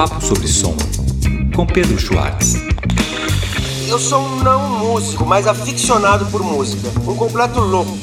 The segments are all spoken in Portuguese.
Papo sobre Som, com Pedro Schwartz. Eu sou um não músico, mas aficionado por música. Um completo louco.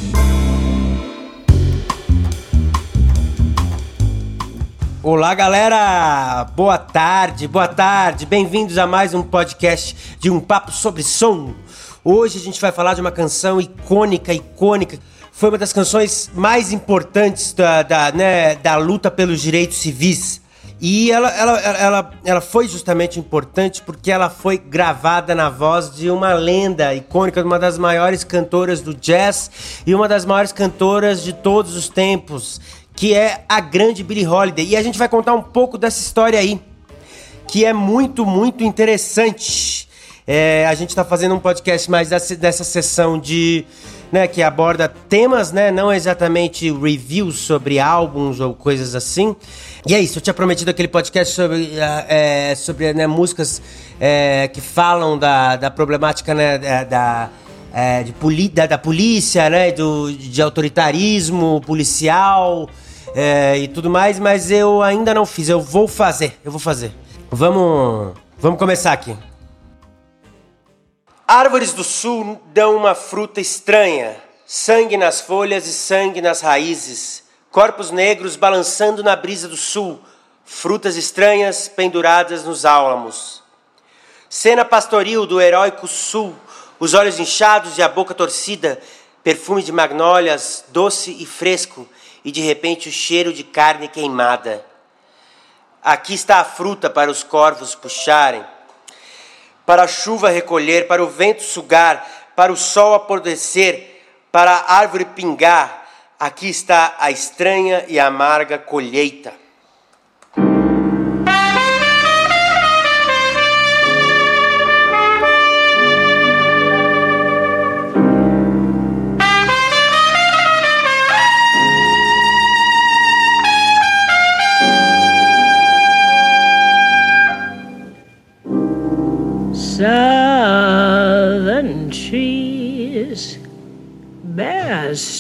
Olá, galera! Boa tarde, boa tarde. Bem-vindos a mais um podcast de um papo sobre som. Hoje a gente vai falar de uma canção icônica, icônica. Foi uma das canções mais importantes da, da, né, da luta pelos direitos civis. E ela, ela, ela, ela foi justamente importante porque ela foi gravada na voz de uma lenda icônica, uma das maiores cantoras do jazz e uma das maiores cantoras de todos os tempos, que é a grande Billie Holiday. E a gente vai contar um pouco dessa história aí, que é muito, muito interessante. É, a gente está fazendo um podcast mais dessa, dessa sessão de. Né, que aborda temas, né, não exatamente reviews sobre álbuns ou coisas assim. E é isso, eu tinha prometido aquele podcast sobre, é, sobre né, músicas é, que falam da, da problemática né, da, é, de poli, da, da, polícia, né, do, de autoritarismo policial é, e tudo mais, mas eu ainda não fiz, eu vou fazer, eu vou fazer. Vamos, vamos começar aqui. Árvores do sul dão uma fruta estranha, sangue nas folhas e sangue nas raízes, corpos negros balançando na brisa do sul, frutas estranhas penduradas nos álamos. Cena pastoril do heróico sul, os olhos inchados e a boca torcida, perfume de magnólias, doce e fresco, e de repente o cheiro de carne queimada. Aqui está a fruta para os corvos puxarem para a chuva recolher, para o vento sugar, para o sol apodrecer, para a árvore pingar. Aqui está a estranha e amarga colheita.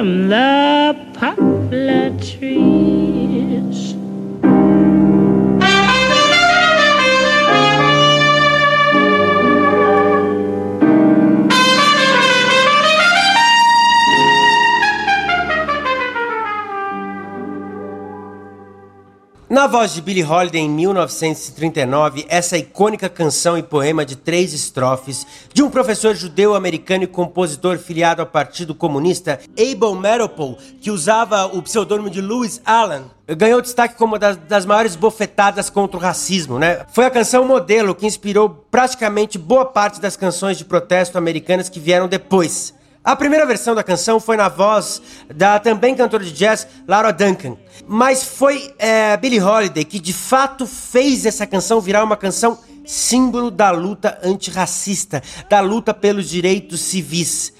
From the poplar trees. Na voz de Billie Holiday em 1939, essa icônica canção e poema de três estrofes de um professor judeu-americano e compositor filiado ao Partido Comunista, Abel Meropol, que usava o pseudônimo de Louis Allen, ganhou destaque como uma das, das, maiores bofetadas contra o racismo, né? Foi a canção modelo que inspirou praticamente boa parte das canções de protesto americanas que vieram depois. A primeira versão da canção foi na voz da também cantora de jazz Laura Duncan, mas foi é, Billie Holiday que de fato fez essa canção virar uma canção símbolo da luta antirracista, da luta pelos direitos civis.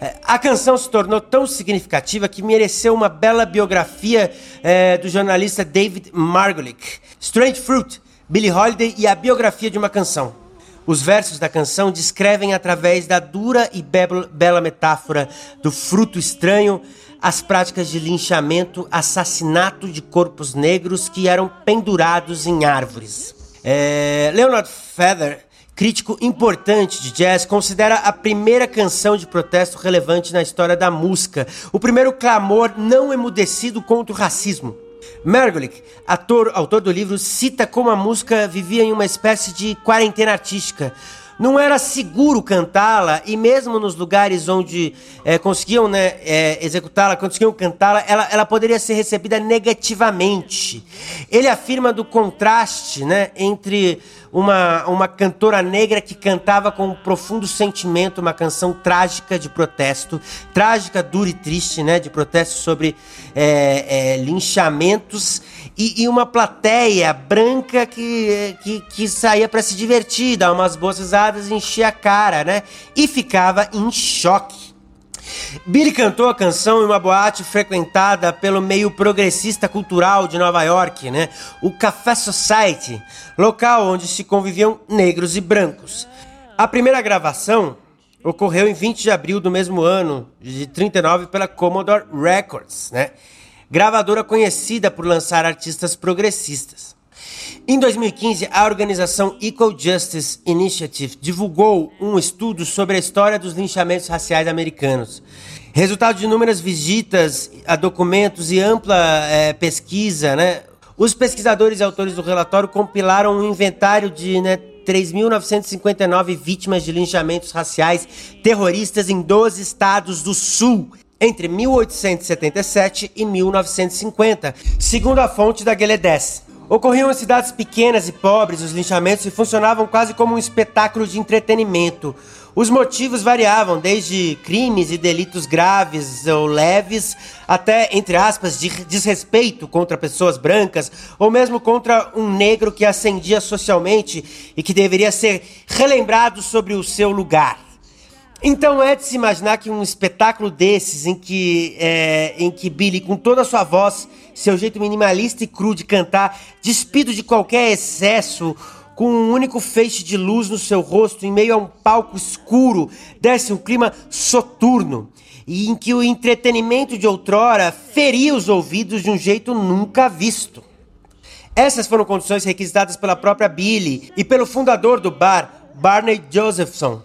É, a canção se tornou tão significativa que mereceu uma bela biografia é, do jornalista David Margolick, Strange Fruit, Billie Holiday e a biografia de uma canção. Os versos da canção descrevem, através da dura e bela metáfora do fruto estranho, as práticas de linchamento, assassinato de corpos negros que eram pendurados em árvores. É, Leonard Feather, crítico importante de jazz, considera a primeira canção de protesto relevante na história da música, o primeiro clamor não emudecido contra o racismo. Mergolick, ator, autor do livro, cita como a música vivia em uma espécie de quarentena artística. Não era seguro cantá-la e mesmo nos lugares onde é, conseguiam né, é, executá-la, conseguiam cantá-la, ela, ela poderia ser recebida negativamente. Ele afirma do contraste né, entre uma, uma cantora negra que cantava com um profundo sentimento uma canção trágica de protesto, trágica, dura e triste, né? De protesto sobre é, linchamentos e, e, uma plateia branca que, que, que saía para se divertir, dar umas boas risadas, a cara, né? E ficava em choque. Billy cantou a canção em uma boate frequentada pelo meio progressista cultural de Nova York, né? O Café Society, local onde se conviviam negros e brancos. A primeira gravação ocorreu em 20 de abril do mesmo ano, de 39, pela Commodore Records, né? Gravadora conhecida por lançar artistas progressistas. Em 2015, a organização Equal Justice Initiative divulgou um estudo sobre a história dos linchamentos raciais americanos. Resultado de inúmeras visitas a documentos e ampla é, pesquisa, né? Os pesquisadores e autores do relatório compilaram um inventário de né, 3.959 vítimas de linchamentos raciais terroristas em 12 estados do Sul entre 1877 e 1950, segundo a fonte da Gueledés. Ocorriam em cidades pequenas e pobres os linchamentos e funcionavam quase como um espetáculo de entretenimento. Os motivos variavam, desde crimes e delitos graves ou leves, até, entre aspas, de desrespeito contra pessoas brancas, ou mesmo contra um negro que ascendia socialmente e que deveria ser relembrado sobre o seu lugar. Então é de se imaginar que um espetáculo desses, em que, é, em que Billy, com toda a sua voz, seu jeito minimalista e cru de cantar, despido de qualquer excesso, com um único feixe de luz no seu rosto, em meio a um palco escuro, desse um clima soturno, e em que o entretenimento de outrora feria os ouvidos de um jeito nunca visto. Essas foram condições requisitadas pela própria Billy e pelo fundador do bar, Barney Josephson.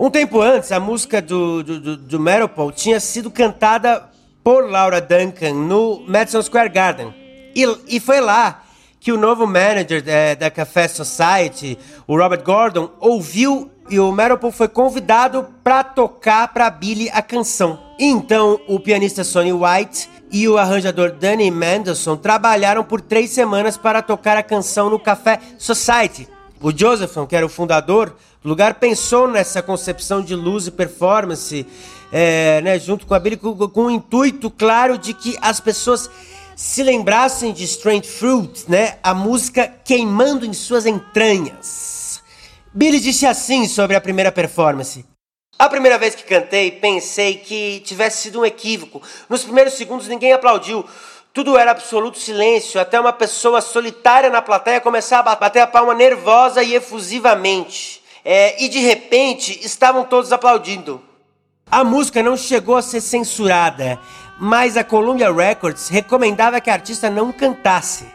Um tempo antes, a música do, do, do, do Meropol tinha sido cantada por Laura Duncan no Madison Square Garden. E, e foi lá que o novo manager da, da Café Society, o Robert Gordon, ouviu e o Meropol foi convidado para tocar para Billy a canção. Então, o pianista Sonny White e o arranjador Danny Mendelssohn trabalharam por três semanas para tocar a canção no Café Society. O Josephson, que era o fundador do lugar, pensou nessa concepção de luz e performance, é, né, junto com a Billy, com, com o intuito claro de que as pessoas se lembrassem de Strange Fruit, né, a música queimando em suas entranhas. Billy disse assim sobre a primeira performance. A primeira vez que cantei, pensei que tivesse sido um equívoco. Nos primeiros segundos, ninguém aplaudiu. Tudo era absoluto silêncio, até uma pessoa solitária na plateia começar a bater a palma nervosa e efusivamente. É, e de repente estavam todos aplaudindo. A música não chegou a ser censurada, mas a Columbia Records recomendava que a artista não cantasse.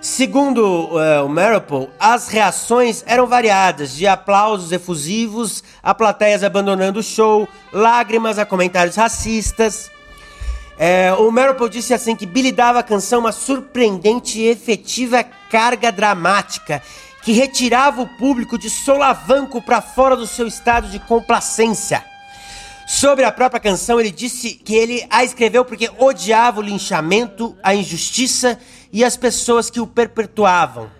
Segundo uh, o Marple, as reações eram variadas, de aplausos efusivos a plateias abandonando o show, lágrimas a comentários racistas. É, o Meryl disse assim que Billy dava à canção uma surpreendente e efetiva carga dramática que retirava o público de solavanco para fora do seu estado de complacência. Sobre a própria canção, ele disse que ele a escreveu porque odiava o linchamento, a injustiça e as pessoas que o perpetuavam.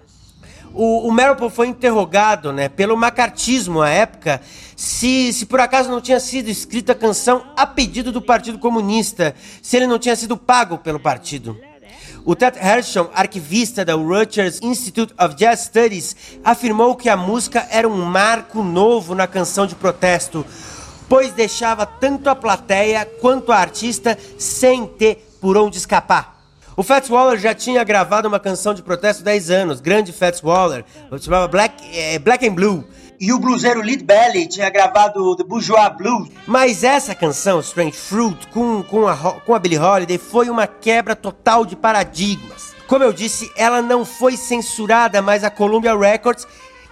O, o foi interrogado né, pelo macartismo à época se, se por acaso não tinha sido escrita a canção a pedido do Partido Comunista, se ele não tinha sido pago pelo partido. O Ted Hershon, arquivista da Rutgers Institute of Jazz Studies, afirmou que a música era um marco novo na canção de protesto, pois deixava tanto a plateia quanto a artista sem ter por onde escapar. O Fats Waller já tinha gravado uma canção de protesto há 10 anos, grande Fats Waller, chamava Black, é, Black and Blue. E o bluseiro Lead Belly tinha gravado The Bourgeois Blues. Mas essa canção, Strange Fruit, com, com, a, com a Billie Holiday, foi uma quebra total de paradigmas. Como eu disse, ela não foi censurada, mas a Columbia Records,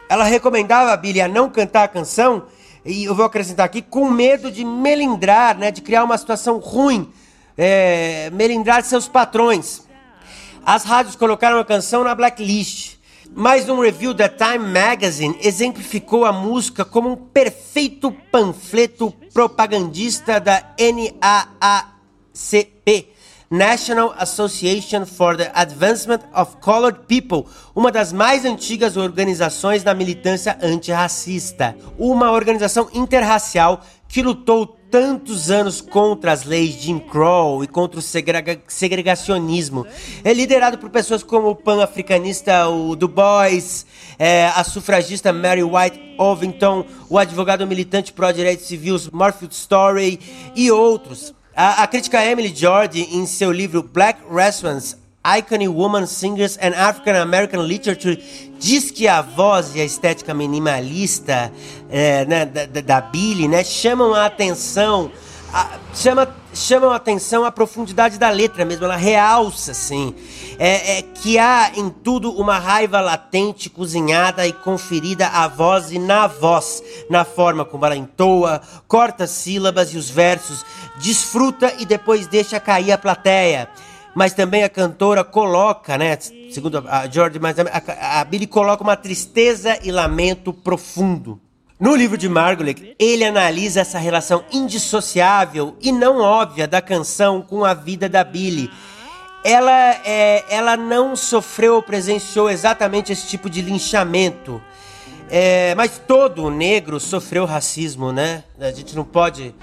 ela recomendava a Billie a não cantar a canção, e eu vou acrescentar aqui, com medo de melindrar, né, de criar uma situação ruim, é, melindrar seus patrões. As rádios colocaram a canção na blacklist. Mas um review da Time Magazine exemplificou a música como um perfeito panfleto propagandista da NAACP, National Association for the Advancement of Colored People, uma das mais antigas organizações da militância antirracista. Uma organização interracial que lutou tantos anos contra as leis de Jim Crow e contra o segrega segregacionismo. É liderado por pessoas como o pan-africanista Du Bois, é, a sufragista Mary White Ovington, o advogado militante pró-direitos civis Morfield Story e outros. A, a crítica Emily Jordi, em seu livro Black Restaurants, Iconic Woman Singers and African American Literature diz que a voz e a estética minimalista é, né, da, da, Billy né, chamam a atenção, a, chama, chamam a atenção a profundidade da letra mesmo, ela realça assim, é, é, que há em tudo uma raiva latente, cozinhada e conferida à voz e na voz, na forma como ela entoa, corta as sílabas e os versos, desfruta e depois deixa cair a plateia mas também a cantora coloca, né, segundo a George, mas a, a Billy coloca uma tristeza e lamento profundo. No livro de Margolick, ele analisa essa relação indissociável e não óbvia da canção com a vida da Billy. Ela, é, ela não sofreu ou presenciou exatamente esse tipo de linchamento. É, mas todo negro sofreu racismo, né? A gente não pode.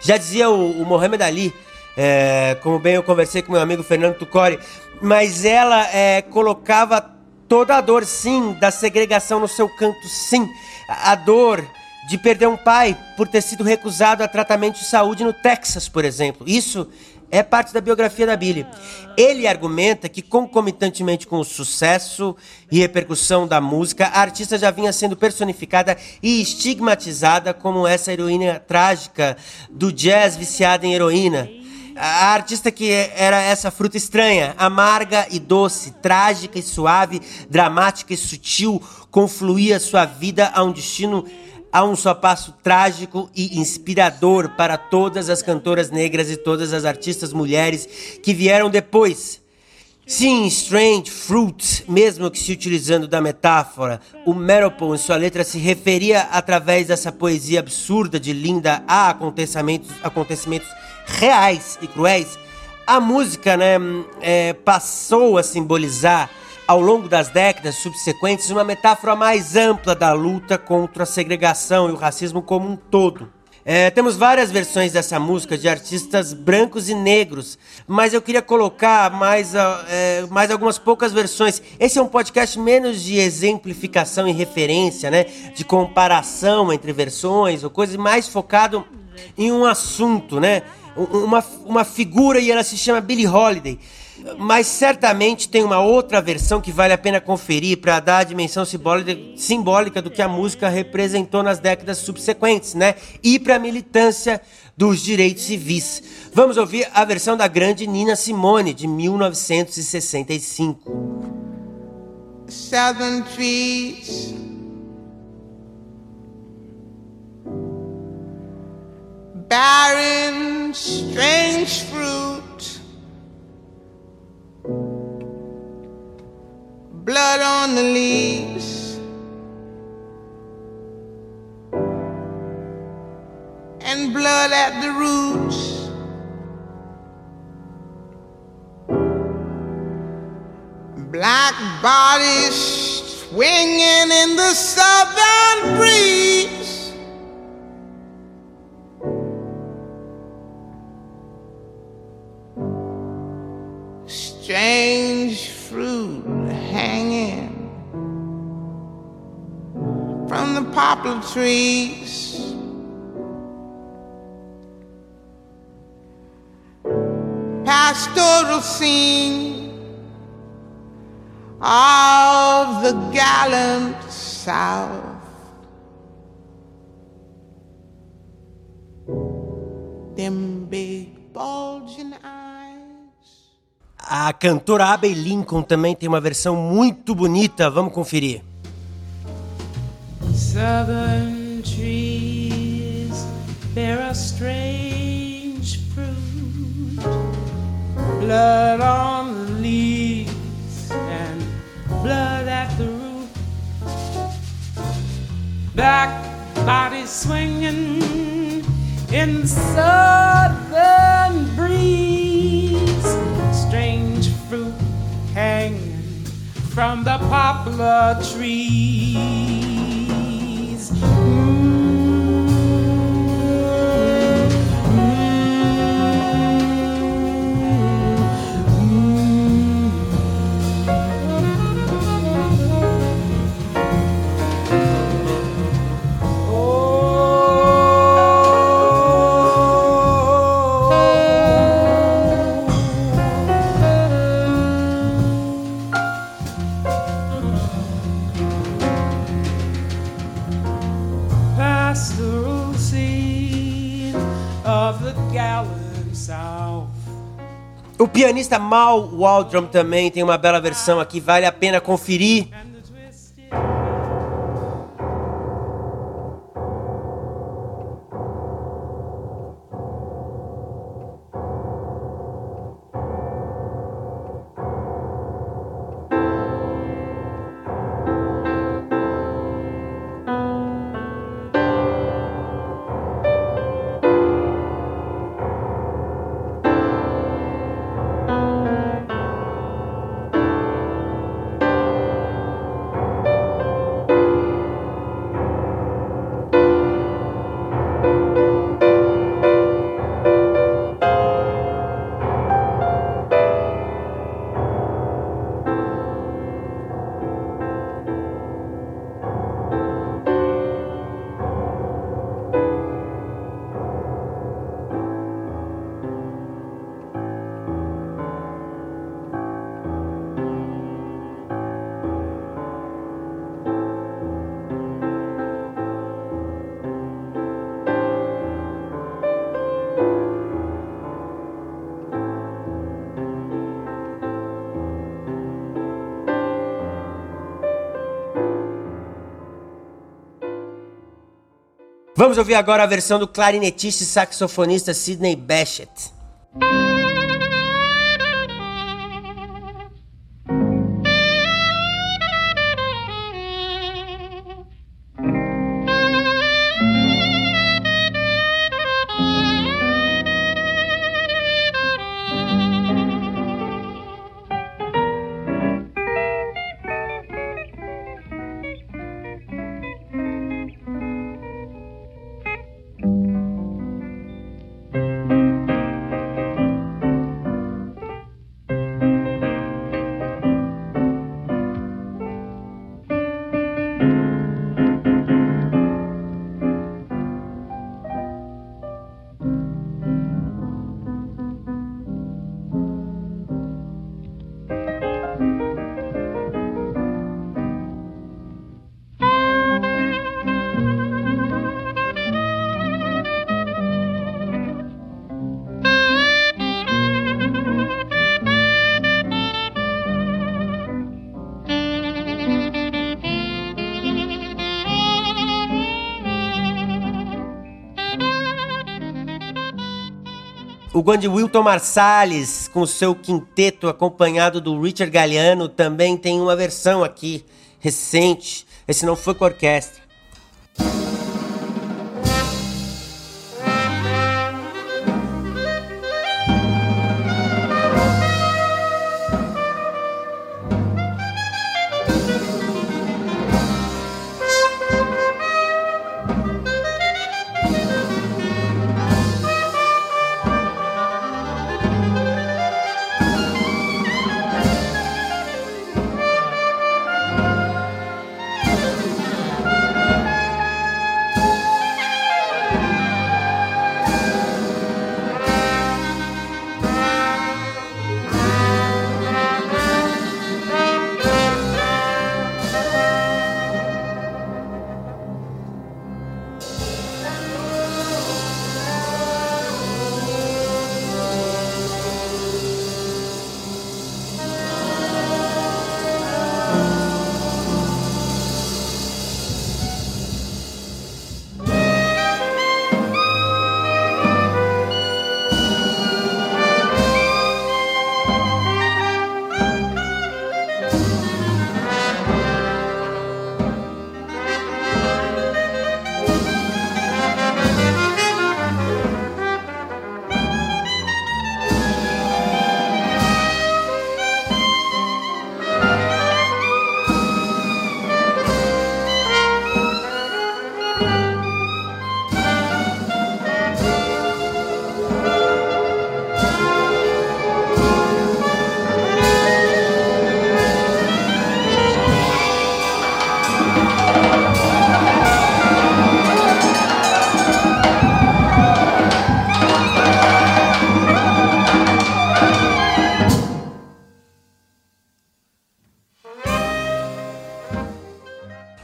Já dizia o, o Mohamed Ali, é, como bem eu conversei com meu amigo Fernando Tucori, mas ela é, colocava toda a dor, sim, da segregação no seu canto, sim. A dor de perder um pai por ter sido recusado a tratamento de saúde no Texas, por exemplo. Isso é parte da biografia da Billy. Ele argumenta que, concomitantemente com o sucesso e repercussão da música, a artista já vinha sendo personificada e estigmatizada como essa heroína trágica do jazz viciada em heroína. A artista que era essa fruta estranha, amarga e doce, trágica e suave, dramática e sutil, confluía sua vida a um destino a um só passo trágico e inspirador para todas as cantoras negras e todas as artistas mulheres que vieram depois. Sim, Strange Fruit, mesmo que se utilizando da metáfora, o Meropol em sua letra se referia através dessa poesia absurda de Linda a acontecimentos, acontecimentos reais e cruéis, a música né, é, passou a simbolizar, ao longo das décadas subsequentes, uma metáfora mais ampla da luta contra a segregação e o racismo como um todo. É, temos várias versões dessa música de artistas brancos e negros, mas eu queria colocar mais, é, mais algumas poucas versões. Esse é um podcast menos de exemplificação e referência, né? De comparação entre versões ou coisas, mais focado em um assunto, né? Uma, uma figura e ela se chama Billie Holiday. Mas certamente tem uma outra versão que vale a pena conferir para dar a dimensão simbólica do que a música representou nas décadas subsequentes, né? E para a militância dos direitos civis. Vamos ouvir a versão da grande Nina Simone de 1965. Southern trees barren, strange fruit, blood on the leaves, and blood at the roots. Black bodies swinging in the southern breeze. Trees. Pastoral scene of the gallant South. Them big bulging eyes. A cantora Abbey Lincoln também tem uma versão muito bonita, vamos conferir. Southern trees bear a strange fruit, blood on the leaves and blood at the root. Back bodies swinging in the southern breeze, strange fruit hanging from the poplar tree. Pianista Mal Waldron também tem uma bela versão aqui, vale a pena conferir. Vamos ouvir agora a versão do clarinetista e saxofonista Sidney Bechet. Grande Wilton Marsalis, com seu quinteto acompanhado do Richard Galliano, também tem uma versão aqui recente. Esse não foi com orquestra.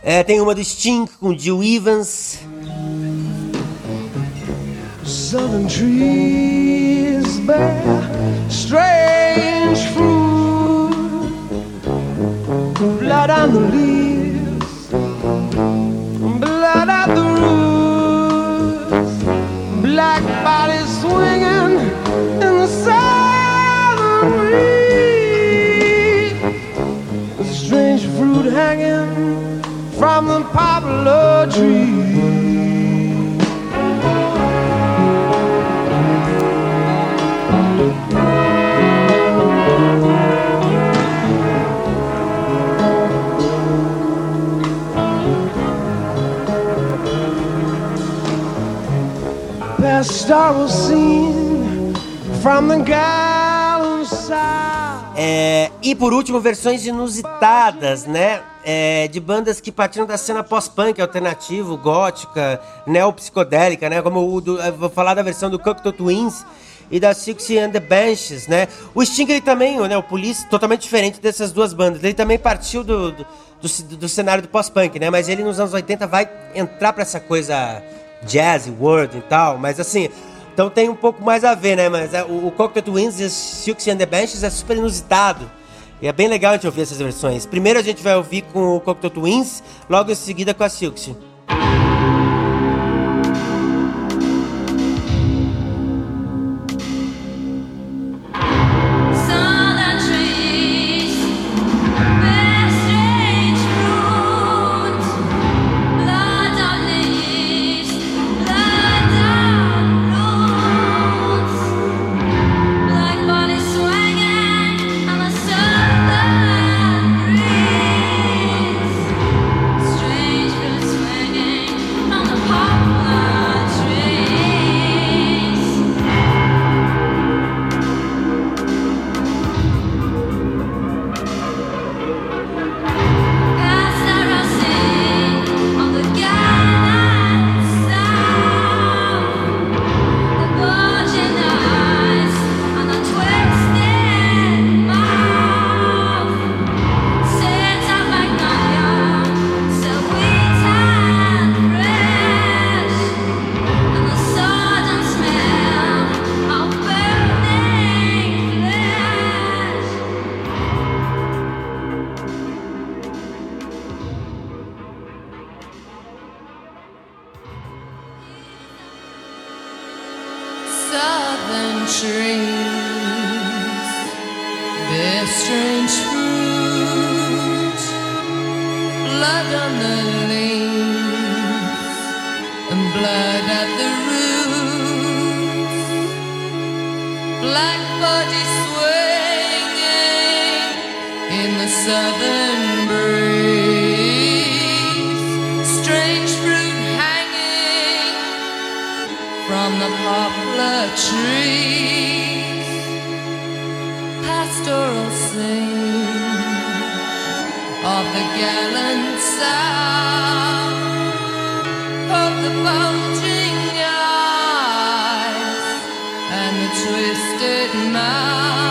É, tem uma do Sting com Jill Evans. Southern trees bear strange fruit, blood on the leaves, poplar tree. É, e por último, versões inusitadas, né? É, de bandas que partiram da cena pós-punk alternativo, gótica, neopsicodélica, né? Como o do, vou falar da versão do Cocteau Twins e da Sixty and the Benches, né? O Sting ele também, né? O Police, totalmente diferente dessas duas bandas. Ele também partiu do, do, do, do cenário do pós-punk, né? Mas ele nos anos 80 vai entrar para essa coisa jazz, world e tal. Mas assim, então tem um pouco mais a ver, né? Mas é, o, o Twins e Silks and the Benches é super inusitado. E é bem legal a gente ouvir essas versões. Primeiro a gente vai ouvir com o Cocktail Twins, logo em seguida com a Silks. From the poplar trees. Pastoral scene of the gallant sound of the bulging eyes and the twisted mouth.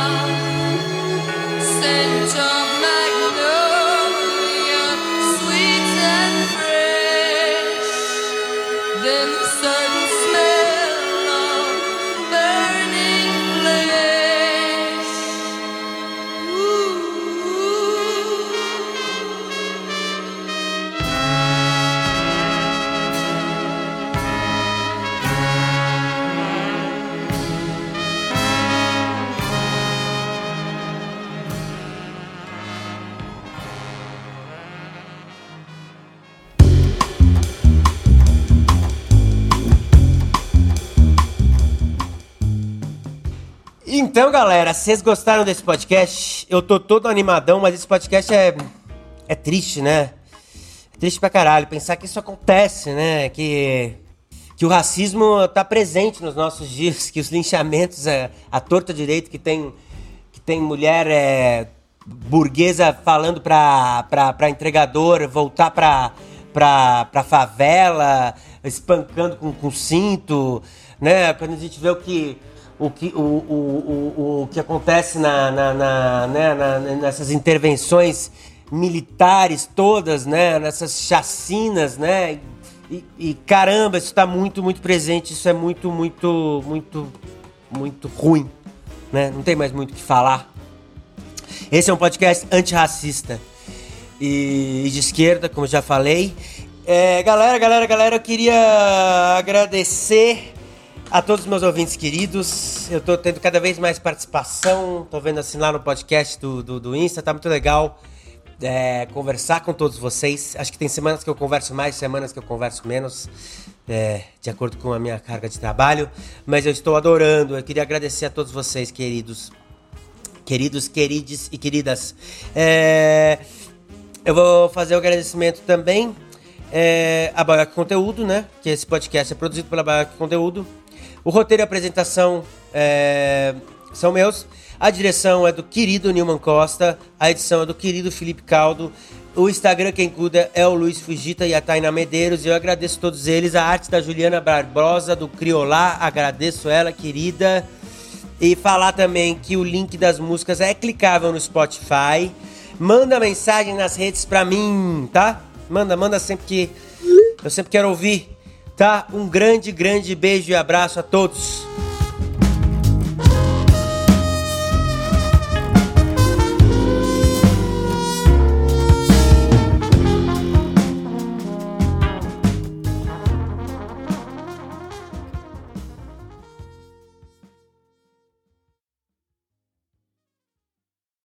Então, galera, vocês gostaram desse podcast? Eu tô todo animadão, mas esse podcast é, é triste, né? É triste pra caralho pensar que isso acontece, né? Que, que o racismo tá presente nos nossos dias, que os linchamentos, é, a torta direito, que tem, que tem mulher é, burguesa falando pra, pra, pra entregador voltar pra, pra, pra favela, espancando com, com cinto, né? Quando a gente vê o que o que, o, o, o, o que acontece na, na, na, né, na- nessas intervenções militares todas, né? Nessas chacinas, né? E, e caramba, isso está muito, muito presente. Isso é muito, muito, muito, muito ruim, né? Não tem mais muito o que falar. Esse é um podcast antirracista e, e de esquerda, como já falei. É, galera, galera, galera, eu queria agradecer a todos os meus ouvintes queridos. Eu tô tendo cada vez mais participação. Tô vendo assim lá no podcast do, do, do Insta, tá muito legal é, conversar com todos vocês. Acho que tem semanas que eu converso mais, semanas que eu converso menos, é, de acordo com a minha carga de trabalho. Mas eu estou adorando. Eu queria agradecer a todos vocês, queridos. Queridos, querides e queridas. É, eu vou fazer o agradecimento também é, a Baioc Conteúdo, né? Que esse podcast é produzido pela Baioc Conteúdo. O roteiro e a apresentação é, são meus. A direção é do querido Nilman Costa, a edição é do querido Felipe Caldo. O Instagram quem cuida é o Luiz Fugita e a Taina Medeiros. Eu agradeço todos eles. A arte da Juliana Barbosa, do Criolá. Agradeço ela, querida. E falar também que o link das músicas é clicável no Spotify. Manda mensagem nas redes pra mim, tá? Manda, manda sempre que eu sempre quero ouvir, tá? Um grande, grande beijo e abraço a todos.